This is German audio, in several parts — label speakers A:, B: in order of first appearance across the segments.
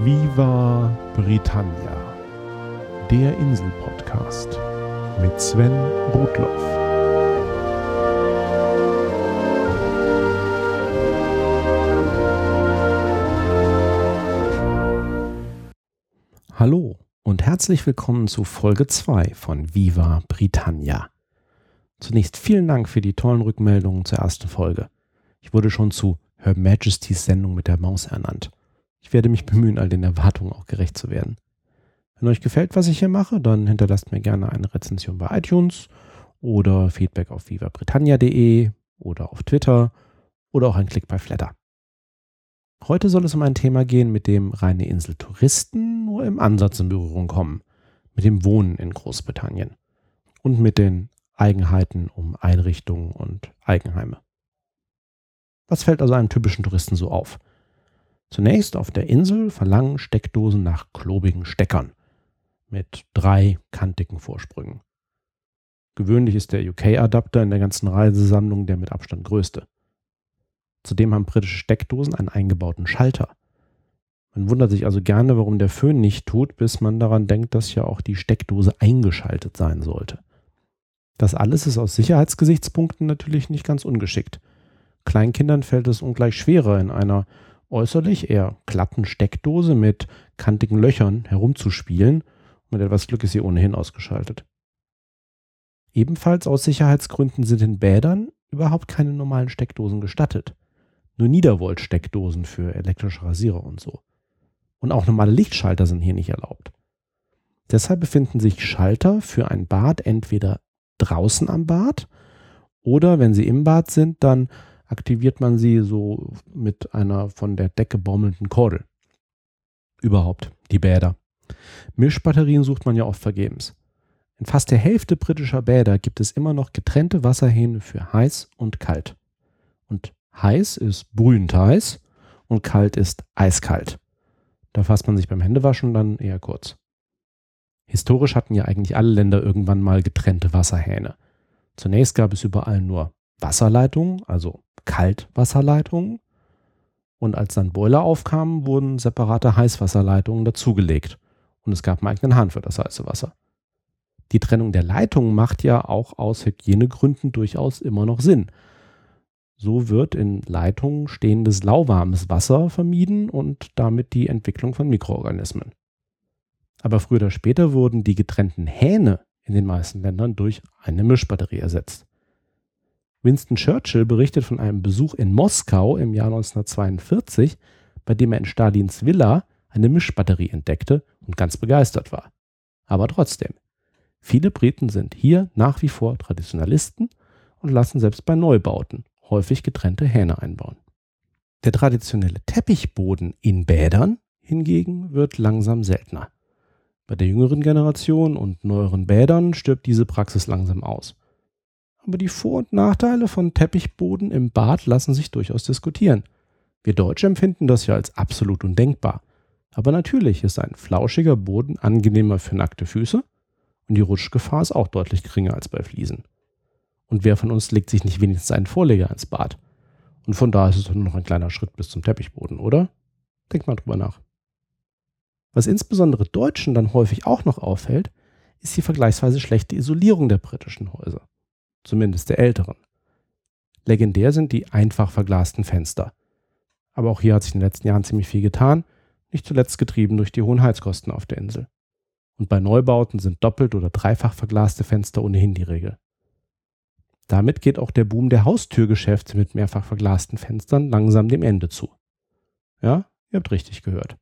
A: Viva Britannia, der Insel-Podcast mit Sven Rudloff. Hallo und herzlich willkommen zu Folge 2 von Viva Britannia. Zunächst vielen Dank für die tollen Rückmeldungen zur ersten Folge. Ich wurde schon zu Her Majesty's Sendung mit der Maus ernannt. Ich werde mich bemühen, all den Erwartungen auch gerecht zu werden. Wenn euch gefällt, was ich hier mache, dann hinterlasst mir gerne eine Rezension bei iTunes oder Feedback auf vivabritannia.de oder auf Twitter oder auch ein Klick bei Flatter. Heute soll es um ein Thema gehen, mit dem reine Inseltouristen nur im Ansatz in Berührung kommen, mit dem Wohnen in Großbritannien und mit den Eigenheiten um Einrichtungen und Eigenheime. Was fällt also einem typischen Touristen so auf? Zunächst auf der Insel verlangen Steckdosen nach klobigen Steckern mit drei kantigen Vorsprüngen. Gewöhnlich ist der UK-Adapter in der ganzen Reisesammlung der mit Abstand größte. Zudem haben britische Steckdosen einen eingebauten Schalter. Man wundert sich also gerne, warum der Föhn nicht tut, bis man daran denkt, dass ja auch die Steckdose eingeschaltet sein sollte. Das alles ist aus Sicherheitsgesichtspunkten natürlich nicht ganz ungeschickt. Kleinkindern fällt es ungleich schwerer, in einer äußerlich eher glatten Steckdose mit kantigen Löchern herumzuspielen. Mit etwas Glück ist sie ohnehin ausgeschaltet. Ebenfalls aus Sicherheitsgründen sind in Bädern überhaupt keine normalen Steckdosen gestattet. Nur Niedervolt-Steckdosen für elektrische Rasierer und so. Und auch normale Lichtschalter sind hier nicht erlaubt. Deshalb befinden sich Schalter für ein Bad entweder draußen am Bad oder wenn sie im Bad sind, dann aktiviert man sie so mit einer von der Decke baumelnden Kordel. Überhaupt, die Bäder. Mischbatterien sucht man ja oft vergebens. In fast der Hälfte britischer Bäder gibt es immer noch getrennte Wasserhähne für heiß und kalt. Und heiß ist brühend heiß und kalt ist eiskalt. Da fasst man sich beim Händewaschen dann eher kurz. Historisch hatten ja eigentlich alle Länder irgendwann mal getrennte Wasserhähne. Zunächst gab es überall nur Wasserleitungen, also Kaltwasserleitungen. Und als dann Boiler aufkamen, wurden separate Heißwasserleitungen dazugelegt. Und es gab einen eigenen Hahn für das heiße Wasser. Die Trennung der Leitungen macht ja auch aus Hygienegründen durchaus immer noch Sinn. So wird in Leitungen stehendes lauwarmes Wasser vermieden und damit die Entwicklung von Mikroorganismen. Aber früher oder später wurden die getrennten Hähne in den meisten Ländern durch eine Mischbatterie ersetzt. Winston Churchill berichtet von einem Besuch in Moskau im Jahr 1942, bei dem er in Stalins Villa eine Mischbatterie entdeckte und ganz begeistert war. Aber trotzdem, viele Briten sind hier nach wie vor Traditionalisten und lassen selbst bei Neubauten häufig getrennte Hähne einbauen. Der traditionelle Teppichboden in Bädern hingegen wird langsam seltener. Bei der jüngeren Generation und neueren Bädern stirbt diese Praxis langsam aus aber die Vor- und Nachteile von Teppichboden im Bad lassen sich durchaus diskutieren. Wir Deutsche empfinden das ja als absolut undenkbar. Aber natürlich ist ein flauschiger Boden angenehmer für nackte Füße und die Rutschgefahr ist auch deutlich geringer als bei Fliesen. Und wer von uns legt sich nicht wenigstens einen Vorleger ins Bad? Und von da ist es nur noch ein kleiner Schritt bis zum Teppichboden, oder? Denk mal drüber nach. Was insbesondere Deutschen dann häufig auch noch auffällt, ist die vergleichsweise schlechte Isolierung der britischen Häuser zumindest der älteren. Legendär sind die einfach verglasten Fenster. Aber auch hier hat sich in den letzten Jahren ziemlich viel getan, nicht zuletzt getrieben durch die hohen Heizkosten auf der Insel. Und bei Neubauten sind doppelt oder dreifach verglaste Fenster ohnehin die Regel. Damit geht auch der Boom der Haustürgeschäfte mit mehrfach verglasten Fenstern langsam dem Ende zu. Ja, ihr habt richtig gehört.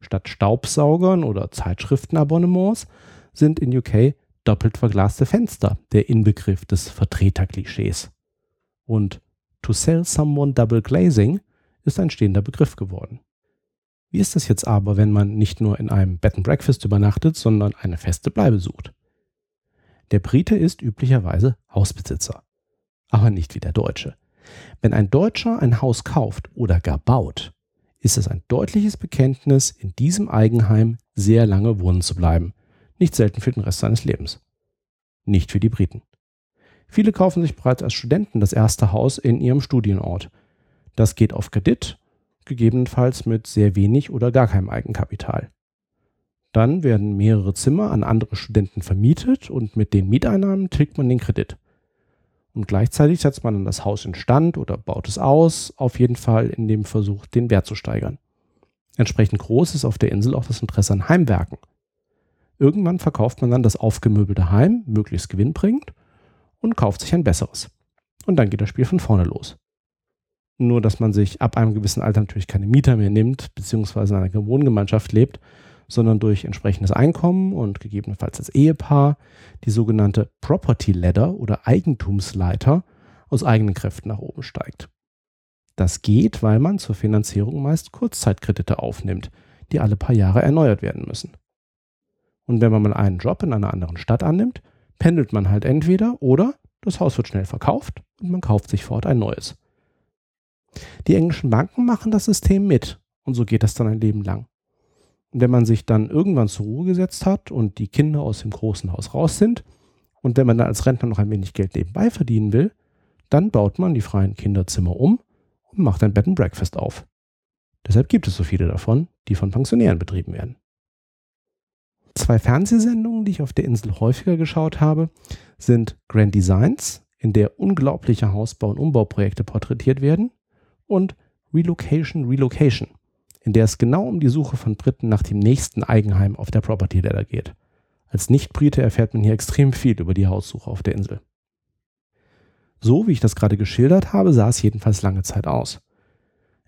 A: Statt Staubsaugern oder Zeitschriftenabonnements sind in UK doppelt verglaste Fenster, der Inbegriff des Vertreterklischees. Und to sell someone double glazing ist ein stehender Begriff geworden. Wie ist das jetzt aber, wenn man nicht nur in einem Bed and Breakfast übernachtet, sondern eine feste Bleibe sucht? Der Brite ist üblicherweise Hausbesitzer, aber nicht wie der Deutsche. Wenn ein Deutscher ein Haus kauft oder gar baut, ist es ein deutliches Bekenntnis, in diesem Eigenheim sehr lange wohnen zu bleiben nicht selten für den Rest seines Lebens. Nicht für die Briten. Viele kaufen sich bereits als Studenten das erste Haus in ihrem Studienort. Das geht auf Kredit, gegebenenfalls mit sehr wenig oder gar keinem Eigenkapital. Dann werden mehrere Zimmer an andere Studenten vermietet und mit den Mieteinnahmen tilgt man den Kredit. Und gleichzeitig setzt man dann das Haus in Stand oder baut es aus, auf jeden Fall in dem Versuch, den Wert zu steigern. Entsprechend groß ist auf der Insel auch das Interesse an Heimwerken. Irgendwann verkauft man dann das aufgemöbelte Heim, möglichst gewinnbringend, und kauft sich ein besseres. Und dann geht das Spiel von vorne los. Nur, dass man sich ab einem gewissen Alter natürlich keine Mieter mehr nimmt, beziehungsweise in einer Wohngemeinschaft lebt, sondern durch entsprechendes Einkommen und gegebenenfalls als Ehepaar die sogenannte Property Ladder oder Eigentumsleiter aus eigenen Kräften nach oben steigt. Das geht, weil man zur Finanzierung meist Kurzzeitkredite aufnimmt, die alle paar Jahre erneuert werden müssen. Und wenn man mal einen Job in einer anderen Stadt annimmt, pendelt man halt entweder oder das Haus wird schnell verkauft und man kauft sich fort ein neues. Die englischen Banken machen das System mit und so geht das dann ein Leben lang. Und wenn man sich dann irgendwann zur Ruhe gesetzt hat und die Kinder aus dem großen Haus raus sind und wenn man dann als Rentner noch ein wenig Geld nebenbei verdienen will, dann baut man die freien Kinderzimmer um und macht ein Bed and Breakfast auf. Deshalb gibt es so viele davon, die von Pensionären betrieben werden. Zwei Fernsehsendungen, die ich auf der Insel häufiger geschaut habe, sind Grand Designs, in der unglaubliche Hausbau- und Umbauprojekte porträtiert werden, und Relocation Relocation, in der es genau um die Suche von Briten nach dem nächsten Eigenheim auf der Property Ladder geht. Als Nicht-Brite erfährt man hier extrem viel über die Haussuche auf der Insel. So wie ich das gerade geschildert habe, sah es jedenfalls lange Zeit aus.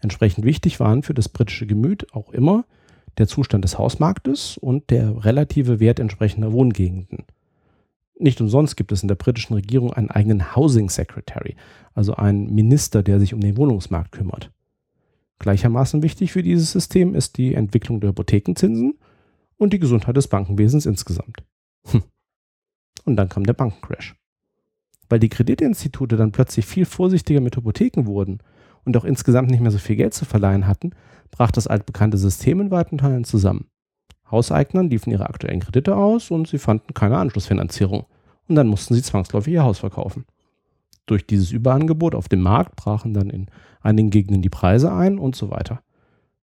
A: Entsprechend wichtig waren für das britische Gemüt auch immer der Zustand des Hausmarktes und der relative Wert entsprechender Wohngegenden. Nicht umsonst gibt es in der britischen Regierung einen eigenen Housing Secretary, also einen Minister, der sich um den Wohnungsmarkt kümmert. Gleichermaßen wichtig für dieses System ist die Entwicklung der Hypothekenzinsen und die Gesundheit des Bankenwesens insgesamt. Hm. Und dann kam der Bankencrash. Weil die Kreditinstitute dann plötzlich viel vorsichtiger mit Hypotheken wurden und auch insgesamt nicht mehr so viel Geld zu verleihen hatten, brach das altbekannte System in weiten Teilen zusammen. Hauseignern liefen ihre aktuellen Kredite aus und sie fanden keine Anschlussfinanzierung. Und dann mussten sie zwangsläufig ihr Haus verkaufen. Durch dieses Überangebot auf dem Markt brachen dann in einigen Gegenden die Preise ein und so weiter.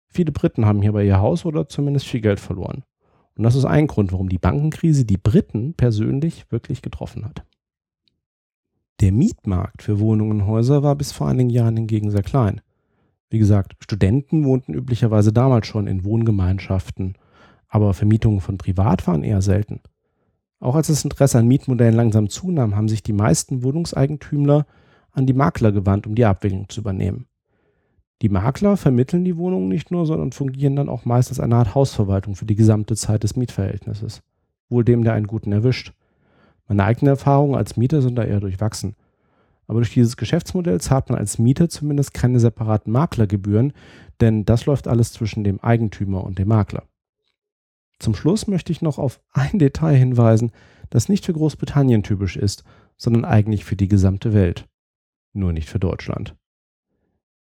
A: Viele Briten haben hierbei ihr Haus oder zumindest viel Geld verloren. Und das ist ein Grund, warum die Bankenkrise die Briten persönlich wirklich getroffen hat. Der Mietmarkt für Wohnungen und Häuser war bis vor einigen Jahren hingegen sehr klein. Wie gesagt, Studenten wohnten üblicherweise damals schon in Wohngemeinschaften, aber Vermietungen von privat waren eher selten. Auch als das Interesse an Mietmodellen langsam zunahm, haben sich die meisten Wohnungseigentümer an die Makler gewandt, um die Abwicklung zu übernehmen. Die Makler vermitteln die Wohnungen nicht nur, sondern fungieren dann auch meist als eine Art Hausverwaltung für die gesamte Zeit des Mietverhältnisses. Wohl dem, der einen guten erwischt. Meine eigenen Erfahrungen als Mieter sind da eher durchwachsen. Aber durch dieses Geschäftsmodell zahlt man als Mieter zumindest keine separaten Maklergebühren, denn das läuft alles zwischen dem Eigentümer und dem Makler. Zum Schluss möchte ich noch auf ein Detail hinweisen, das nicht für Großbritannien typisch ist, sondern eigentlich für die gesamte Welt. Nur nicht für Deutschland.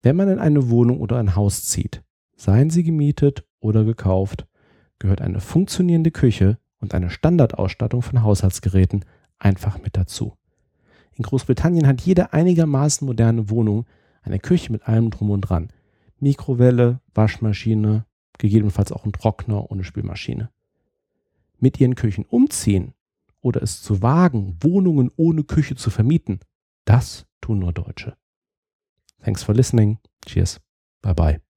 A: Wenn man in eine Wohnung oder ein Haus zieht, seien sie gemietet oder gekauft, gehört eine funktionierende Küche und eine Standardausstattung von Haushaltsgeräten einfach mit dazu. In Großbritannien hat jede einigermaßen moderne Wohnung eine Küche mit allem drum und dran. Mikrowelle, Waschmaschine, gegebenenfalls auch ein Trockner ohne Spülmaschine. Mit ihren Küchen umziehen oder es zu wagen, Wohnungen ohne Küche zu vermieten, das tun nur Deutsche. Thanks for listening. Cheers. Bye bye.